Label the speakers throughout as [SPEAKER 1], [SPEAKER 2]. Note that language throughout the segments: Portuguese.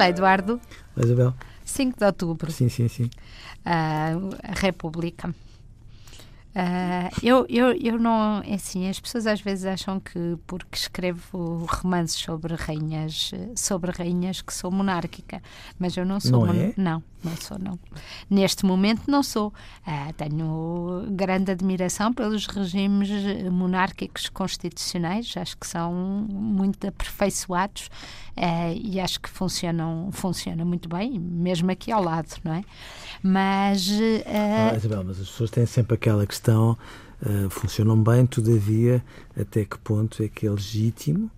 [SPEAKER 1] Olá, Eduardo.
[SPEAKER 2] Olá, Isabel.
[SPEAKER 1] 5 de outubro.
[SPEAKER 2] Sim, sim, sim.
[SPEAKER 1] Uh, a República. Uh, eu, eu, eu não. É assim, as pessoas às vezes acham que porque escrevo romances sobre rainhas, sobre rainhas que sou monárquica, mas eu não sou.
[SPEAKER 2] Não, é?
[SPEAKER 1] não, não sou, não. Neste momento não sou. Uh, tenho grande admiração pelos regimes monárquicos constitucionais, acho que são muito aperfeiçoados uh, e acho que funcionam, funcionam muito bem, mesmo aqui ao lado, não é? Mas.
[SPEAKER 2] Ah, Isabel, mas as pessoas têm sempre aquela questão uh, funcionam bem, todavia, até que ponto é que é legítimo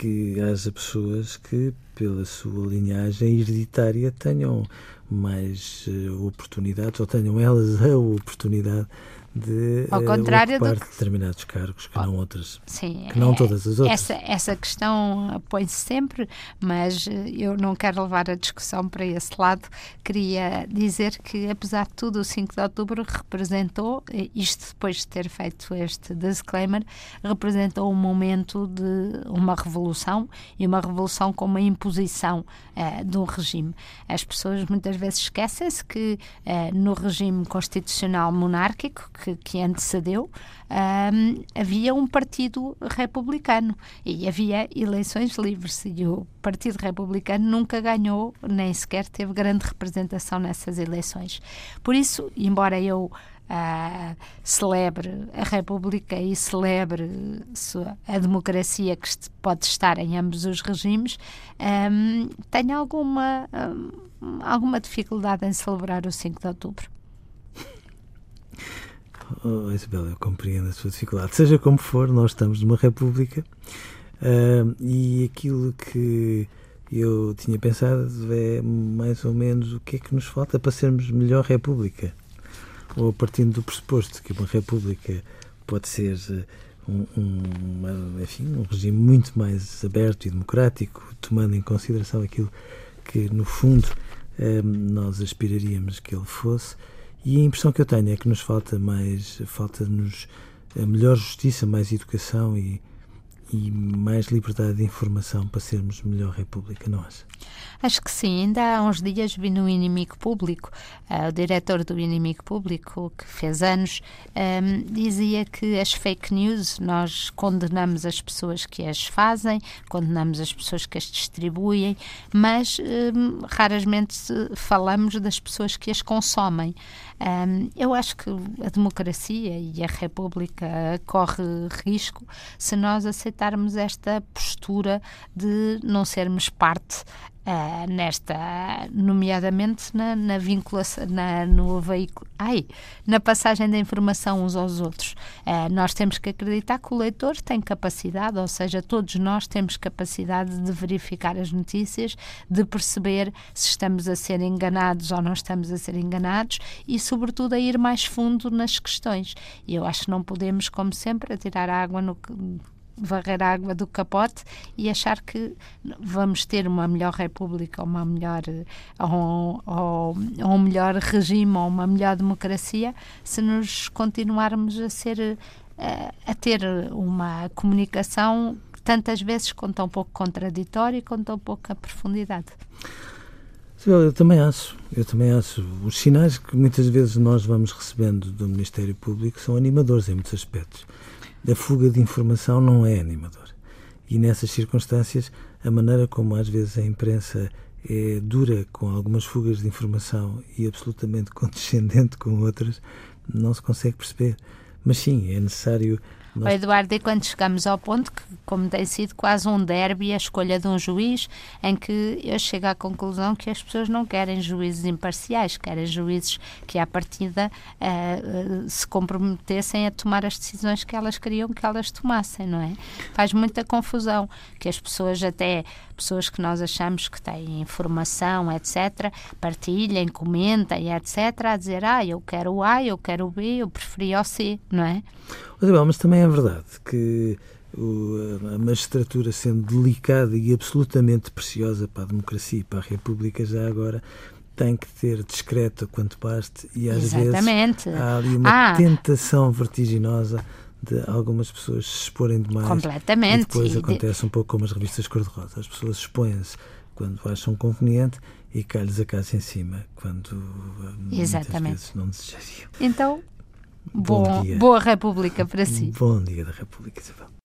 [SPEAKER 2] que haja pessoas que, pela sua linhagem hereditária, tenham mais uh, oportunidades, ou tenham elas a oportunidade de
[SPEAKER 1] Ao contrário
[SPEAKER 2] ocupar
[SPEAKER 1] do que...
[SPEAKER 2] determinados cargos que não outras.
[SPEAKER 1] Sim,
[SPEAKER 2] que não
[SPEAKER 1] é,
[SPEAKER 2] todas as outras.
[SPEAKER 1] Essa, essa questão põe-se sempre, mas eh, eu não quero levar a discussão para esse lado. Queria dizer que, apesar de tudo, o 5 de outubro representou, eh, isto depois de ter feito este disclaimer, representou um momento de uma revolução e uma revolução com uma imposição uh, de um regime. As pessoas muitas vezes esquecem-se que uh, no regime constitucional monárquico, que, que antecedeu, um, havia um partido republicano e havia eleições livres e o Partido Republicano nunca ganhou, nem sequer teve grande representação nessas eleições. Por isso, embora eu Uh, celebre a República e celebre a democracia que pode estar em ambos os regimes, um, tenho alguma, um, alguma dificuldade em celebrar o 5 de outubro.
[SPEAKER 2] Oh, Isabel, eu compreendo a sua dificuldade. Seja como for, nós estamos numa república uh, e aquilo que eu tinha pensado é mais ou menos o que é que nos falta para sermos melhor república. Ou partindo do pressuposto que uma república pode ser um, um, uma, enfim, um regime muito mais aberto e democrático, tomando em consideração aquilo que, no fundo, uh, nós aspiraríamos que ele fosse e a impressão que eu tenho é que nos falta mais, falta-nos a melhor justiça, mais educação e, e mais liberdade de informação para sermos melhor república, não acha?
[SPEAKER 1] Acho que sim. Ainda há uns dias vi no Inimigo Público, uh, o diretor do Inimigo Público, que fez anos, um, dizia que as fake news, nós condenamos as pessoas que as fazem, condenamos as pessoas que as distribuem, mas um, raramente falamos das pessoas que as consomem. Um, eu acho que a democracia e a República corre risco se nós aceitarmos esta postura de não sermos parte Uh, nesta, nomeadamente na, na vinculação, na, no veículo, ai, na passagem da informação uns aos outros. Uh, nós temos que acreditar que o leitor tem capacidade, ou seja, todos nós temos capacidade de verificar as notícias, de perceber se estamos a ser enganados ou não estamos a ser enganados e, sobretudo, a ir mais fundo nas questões. E eu acho que não podemos, como sempre, atirar água no varrer a água do capote e achar que vamos ter uma melhor república, uma melhor ou, ou, ou um melhor regime ou uma melhor democracia se nos continuarmos a ser a, a ter uma comunicação tantas vezes com tão pouco contraditório e com tão pouca profundidade.
[SPEAKER 2] Eu também acho, eu também acho. Os sinais que muitas vezes nós vamos recebendo do Ministério Público são animadores em muitos aspectos a fuga de informação não é animador. E nessas circunstâncias, a maneira como às vezes a imprensa é dura com algumas fugas de informação e absolutamente condescendente com outras, não se consegue perceber. Mas sim, é necessário
[SPEAKER 1] nós... Eduardo, e quando chegamos ao ponto que, como tem sido quase um derby, a escolha de um juiz, em que eu chego à conclusão que as pessoas não querem juízes imparciais, querem juízes que, à partida, uh, se comprometessem a tomar as decisões que elas queriam que elas tomassem, não é? Faz muita confusão que as pessoas, até pessoas que nós achamos que têm informação, etc., partilhem, comentem, etc., a dizer, ah, eu quero o A, eu quero o B, eu preferi o C, não é?
[SPEAKER 2] Mas também é verdade que a magistratura, sendo delicada e absolutamente preciosa para a democracia e para a República, já agora tem que ter discreta quanto baste e às
[SPEAKER 1] Exatamente.
[SPEAKER 2] vezes há ali uma ah. tentação vertiginosa de algumas pessoas se exporem demais.
[SPEAKER 1] Completamente.
[SPEAKER 2] E depois e acontece de... um pouco como as revistas cor-de-rosa. As pessoas expõem-se quando acham conveniente e cai-lhes a casa em cima quando
[SPEAKER 1] Exatamente.
[SPEAKER 2] muitas vezes não desejariam.
[SPEAKER 1] Então, bom, boa República para si.
[SPEAKER 2] Bom dia da República, Isabel.